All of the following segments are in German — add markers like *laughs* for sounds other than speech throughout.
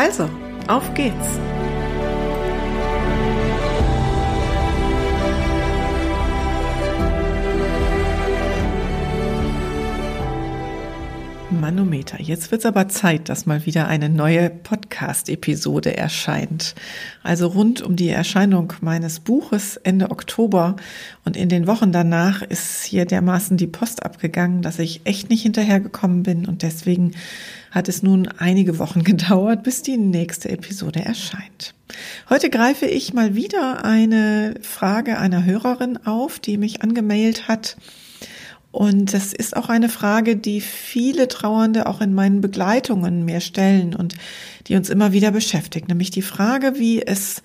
Also, auf geht's! Manometer. Jetzt wird es aber Zeit, dass mal wieder eine neue Podcast-Episode erscheint. Also rund um die Erscheinung meines Buches Ende Oktober und in den Wochen danach ist hier dermaßen die Post abgegangen, dass ich echt nicht hinterhergekommen bin und deswegen hat es nun einige Wochen *laughs* gedauert, bis die nächste Episode erscheint. Heute greife ich mal wieder eine Frage einer Hörerin auf, die mich angemailt hat und das ist auch eine Frage, die viele Trauernde auch in meinen Begleitungen mir stellen und die uns immer wieder beschäftigt, nämlich die Frage, wie es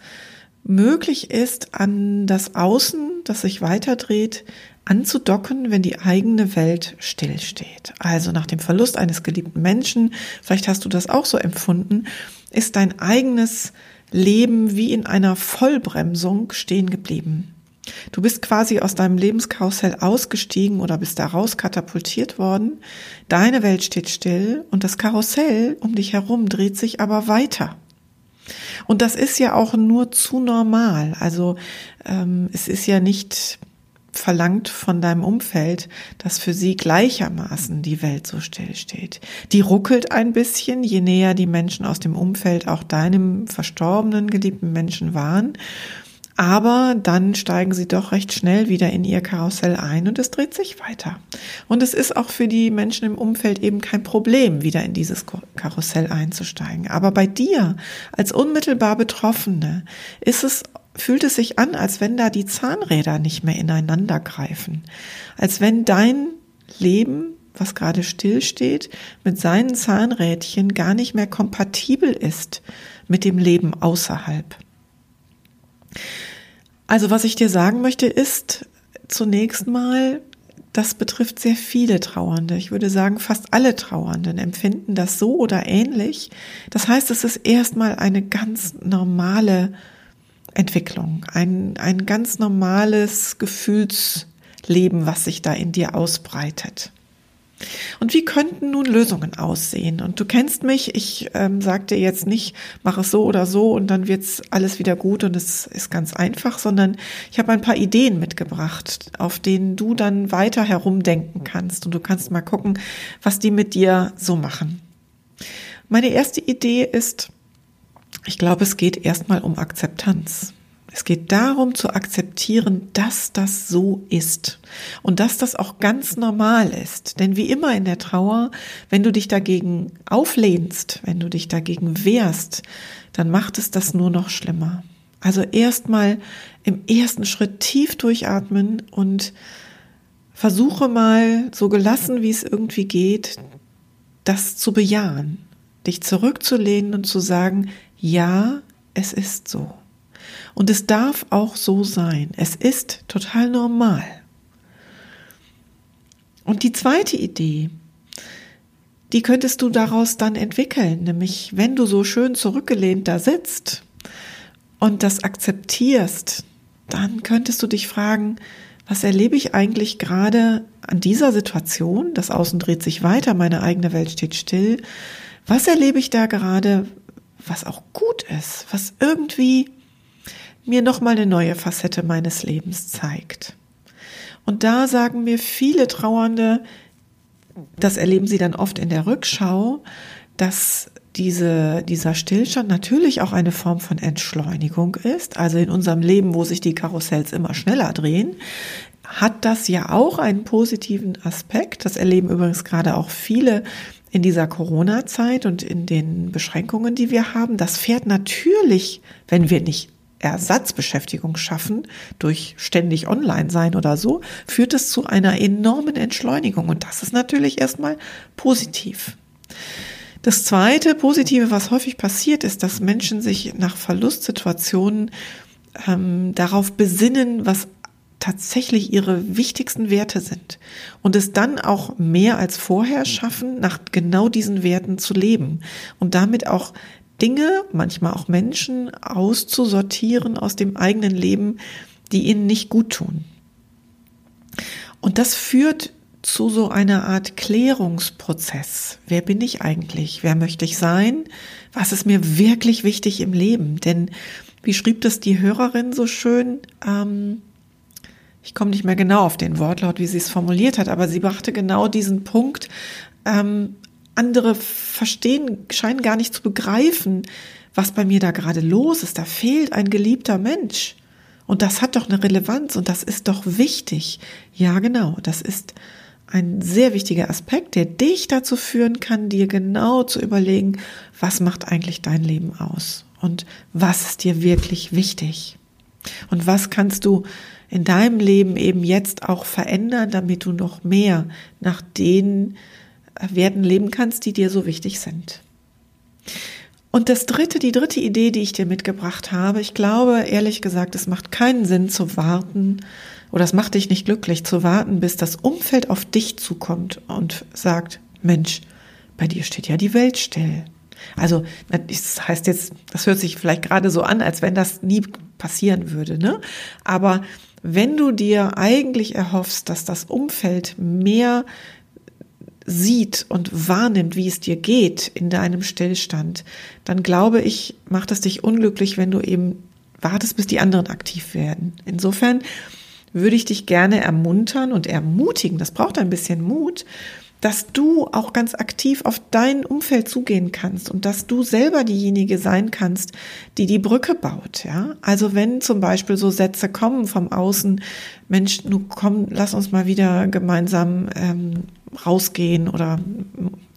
möglich ist, an das Außen, das sich weiterdreht, anzudocken, wenn die eigene Welt stillsteht. Also nach dem Verlust eines geliebten Menschen, vielleicht hast du das auch so empfunden, ist dein eigenes Leben wie in einer Vollbremsung stehen geblieben. Du bist quasi aus deinem Lebenskarussell ausgestiegen oder bist da raus katapultiert worden. Deine Welt steht still und das Karussell um dich herum dreht sich aber weiter. Und das ist ja auch nur zu normal. Also ähm, es ist ja nicht verlangt von deinem Umfeld, dass für sie gleichermaßen die Welt so still steht. Die ruckelt ein bisschen, je näher die Menschen aus dem Umfeld auch deinem verstorbenen geliebten Menschen waren. Aber dann steigen sie doch recht schnell wieder in ihr Karussell ein und es dreht sich weiter. Und es ist auch für die Menschen im Umfeld eben kein Problem, wieder in dieses Karussell einzusteigen. Aber bei dir als unmittelbar Betroffene ist es fühlt es sich an, als wenn da die Zahnräder nicht mehr ineinander greifen. Als wenn dein Leben, was gerade stillsteht, mit seinen Zahnrädchen gar nicht mehr kompatibel ist mit dem Leben außerhalb. Also was ich dir sagen möchte ist zunächst mal, das betrifft sehr viele Trauernde. Ich würde sagen, fast alle Trauernden empfinden das so oder ähnlich. Das heißt, es ist erstmal eine ganz normale Entwicklung, ein, ein ganz normales Gefühlsleben, was sich da in dir ausbreitet. Und wie könnten nun Lösungen aussehen? Und du kennst mich, ich ähm, sagte jetzt nicht, mach es so oder so und dann wird's alles wieder gut und es ist ganz einfach, sondern ich habe ein paar Ideen mitgebracht, auf denen du dann weiter herumdenken kannst und du kannst mal gucken, was die mit dir so machen. Meine erste Idee ist, ich glaube, es geht erstmal um Akzeptanz. Es geht darum zu akzeptieren, dass das so ist und dass das auch ganz normal ist. Denn wie immer in der Trauer, wenn du dich dagegen auflehnst, wenn du dich dagegen wehrst, dann macht es das nur noch schlimmer. Also erstmal im ersten Schritt tief durchatmen und versuche mal so gelassen, wie es irgendwie geht, das zu bejahen, dich zurückzulehnen und zu sagen, ja, es ist so. Und es darf auch so sein. Es ist total normal. Und die zweite Idee, die könntest du daraus dann entwickeln, nämlich wenn du so schön zurückgelehnt da sitzt und das akzeptierst, dann könntest du dich fragen, was erlebe ich eigentlich gerade an dieser Situation? Das Außen dreht sich weiter, meine eigene Welt steht still. Was erlebe ich da gerade, was auch gut ist, was irgendwie mir nochmal eine neue Facette meines Lebens zeigt. Und da sagen mir viele Trauernde, das erleben sie dann oft in der Rückschau, dass diese, dieser Stillstand natürlich auch eine Form von Entschleunigung ist. Also in unserem Leben, wo sich die Karussells immer schneller drehen, hat das ja auch einen positiven Aspekt. Das erleben übrigens gerade auch viele in dieser Corona-Zeit und in den Beschränkungen, die wir haben. Das fährt natürlich, wenn wir nicht Ersatzbeschäftigung schaffen, durch ständig online sein oder so, führt es zu einer enormen Entschleunigung. Und das ist natürlich erstmal positiv. Das zweite Positive, was häufig passiert, ist, dass Menschen sich nach Verlustsituationen ähm, darauf besinnen, was tatsächlich ihre wichtigsten Werte sind und es dann auch mehr als vorher schaffen, nach genau diesen Werten zu leben und damit auch Dinge, manchmal auch Menschen auszusortieren aus dem eigenen Leben, die ihnen nicht gut tun. Und das führt zu so einer Art Klärungsprozess. Wer bin ich eigentlich? Wer möchte ich sein? Was ist mir wirklich wichtig im Leben? Denn wie schrieb das die Hörerin so schön? Ähm, ich komme nicht mehr genau auf den Wortlaut, wie sie es formuliert hat, aber sie brachte genau diesen Punkt. Ähm, andere verstehen, scheinen gar nicht zu begreifen, was bei mir da gerade los ist. Da fehlt ein geliebter Mensch. Und das hat doch eine Relevanz und das ist doch wichtig. Ja, genau, das ist ein sehr wichtiger Aspekt, der dich dazu führen kann, dir genau zu überlegen, was macht eigentlich dein Leben aus und was ist dir wirklich wichtig und was kannst du in deinem Leben eben jetzt auch verändern, damit du noch mehr nach den Werten leben kannst, die dir so wichtig sind. Und das dritte, die dritte Idee, die ich dir mitgebracht habe, ich glaube, ehrlich gesagt, es macht keinen Sinn zu warten, oder es macht dich nicht glücklich zu warten, bis das Umfeld auf dich zukommt und sagt, Mensch, bei dir steht ja die Welt still. Also, das heißt jetzt, das hört sich vielleicht gerade so an, als wenn das nie passieren würde, ne? Aber wenn du dir eigentlich erhoffst, dass das Umfeld mehr sieht und wahrnimmt, wie es dir geht in deinem Stillstand, dann glaube ich, macht es dich unglücklich, wenn du eben wartest, bis die anderen aktiv werden. Insofern würde ich dich gerne ermuntern und ermutigen, das braucht ein bisschen Mut, dass du auch ganz aktiv auf dein Umfeld zugehen kannst und dass du selber diejenige sein kannst, die die Brücke baut, ja. Also wenn zum Beispiel so Sätze kommen vom Außen, Mensch, nu komm, lass uns mal wieder gemeinsam ähm, rausgehen oder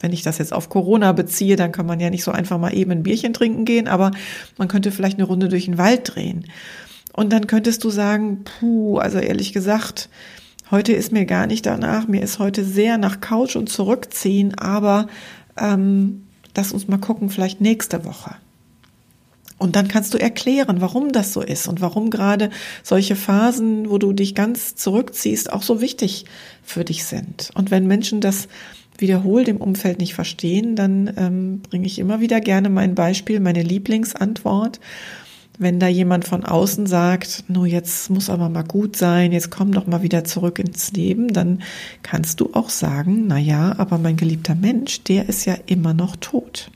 wenn ich das jetzt auf Corona beziehe, dann kann man ja nicht so einfach mal eben ein Bierchen trinken gehen, aber man könnte vielleicht eine Runde durch den Wald drehen. Und dann könntest du sagen, puh, also ehrlich gesagt, heute ist mir gar nicht danach, mir ist heute sehr nach Couch und zurückziehen, aber ähm, lass uns mal gucken, vielleicht nächste Woche. Und dann kannst du erklären, warum das so ist und warum gerade solche Phasen, wo du dich ganz zurückziehst, auch so wichtig für dich sind. Und wenn Menschen das wiederholt im Umfeld nicht verstehen, dann ähm, bringe ich immer wieder gerne mein Beispiel, meine Lieblingsantwort. Wenn da jemand von außen sagt, nur jetzt muss aber mal gut sein, jetzt komm doch mal wieder zurück ins Leben, dann kannst du auch sagen, na ja, aber mein geliebter Mensch, der ist ja immer noch tot.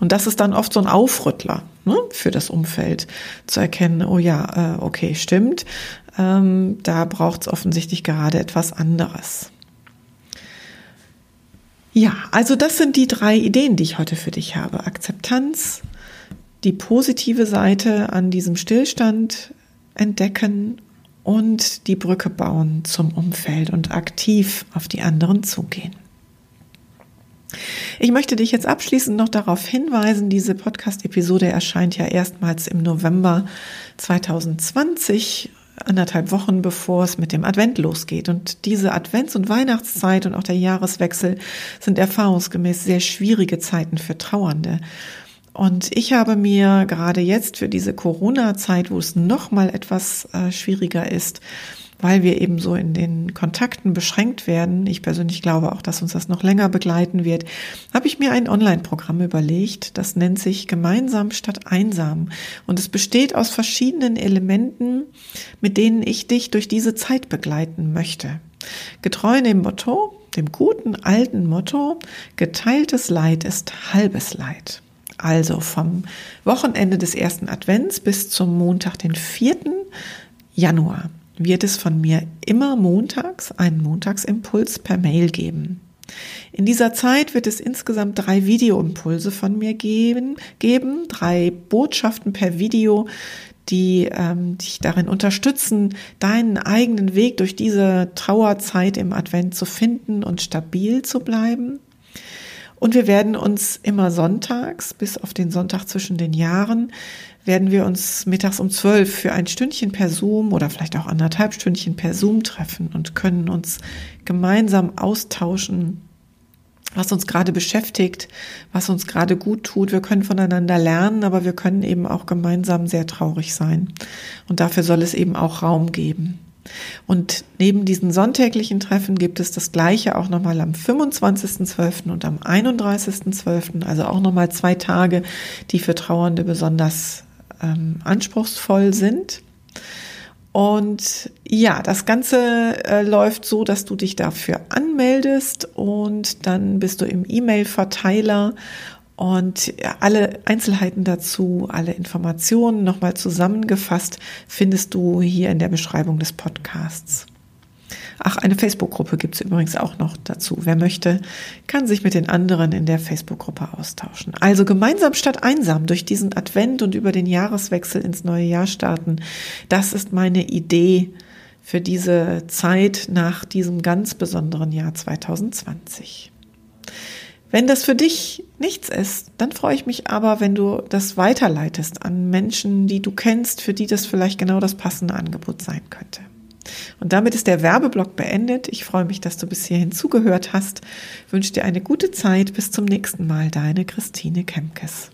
Und das ist dann oft so ein Aufrüttler ne, für das Umfeld, zu erkennen, oh ja, äh, okay, stimmt, ähm, da braucht es offensichtlich gerade etwas anderes. Ja, also das sind die drei Ideen, die ich heute für dich habe. Akzeptanz, die positive Seite an diesem Stillstand entdecken und die Brücke bauen zum Umfeld und aktiv auf die anderen zugehen. Ich möchte dich jetzt abschließend noch darauf hinweisen, diese Podcast-Episode erscheint ja erstmals im November 2020 anderthalb Wochen bevor es mit dem Advent losgeht. Und diese Advents- und Weihnachtszeit und auch der Jahreswechsel sind erfahrungsgemäß sehr schwierige Zeiten für Trauernde. Und ich habe mir gerade jetzt für diese Corona-Zeit, wo es noch mal etwas äh, schwieriger ist, weil wir eben so in den Kontakten beschränkt werden, ich persönlich glaube auch, dass uns das noch länger begleiten wird, habe ich mir ein Online-Programm überlegt, das nennt sich Gemeinsam statt einsam. Und es besteht aus verschiedenen Elementen, mit denen ich dich durch diese Zeit begleiten möchte. Getreu dem Motto, dem guten alten Motto, geteiltes Leid ist halbes Leid. Also vom Wochenende des ersten Advents bis zum Montag, den 4. Januar, wird es von mir immer montags einen Montagsimpuls per Mail geben. In dieser Zeit wird es insgesamt drei Videoimpulse von mir geben, geben drei Botschaften per Video, die ähm, dich darin unterstützen, deinen eigenen Weg durch diese Trauerzeit im Advent zu finden und stabil zu bleiben. Und wir werden uns immer sonntags, bis auf den Sonntag zwischen den Jahren, werden wir uns mittags um zwölf für ein Stündchen per Zoom oder vielleicht auch anderthalb Stündchen per Zoom treffen und können uns gemeinsam austauschen, was uns gerade beschäftigt, was uns gerade gut tut. Wir können voneinander lernen, aber wir können eben auch gemeinsam sehr traurig sein. Und dafür soll es eben auch Raum geben. Und neben diesen sonntäglichen Treffen gibt es das gleiche auch nochmal am 25.12. und am 31.12., also auch nochmal zwei Tage, die für Trauernde besonders ähm, anspruchsvoll sind. Und ja, das Ganze äh, läuft so, dass du dich dafür anmeldest und dann bist du im E-Mail-Verteiler und alle Einzelheiten dazu, alle Informationen nochmal zusammengefasst findest du hier in der Beschreibung des Podcasts. Ach, eine Facebook-Gruppe gibt es übrigens auch noch dazu. Wer möchte, kann sich mit den anderen in der Facebook-Gruppe austauschen. Also gemeinsam statt einsam durch diesen Advent und über den Jahreswechsel ins neue Jahr starten. Das ist meine Idee für diese Zeit nach diesem ganz besonderen Jahr 2020. Wenn das für dich nichts ist, dann freue ich mich aber, wenn du das weiterleitest an Menschen, die du kennst, für die das vielleicht genau das passende Angebot sein könnte. Und damit ist der Werbeblock beendet. Ich freue mich, dass du bis hierhin zugehört hast. Ich wünsche dir eine gute Zeit. Bis zum nächsten Mal. Deine Christine Kemkes.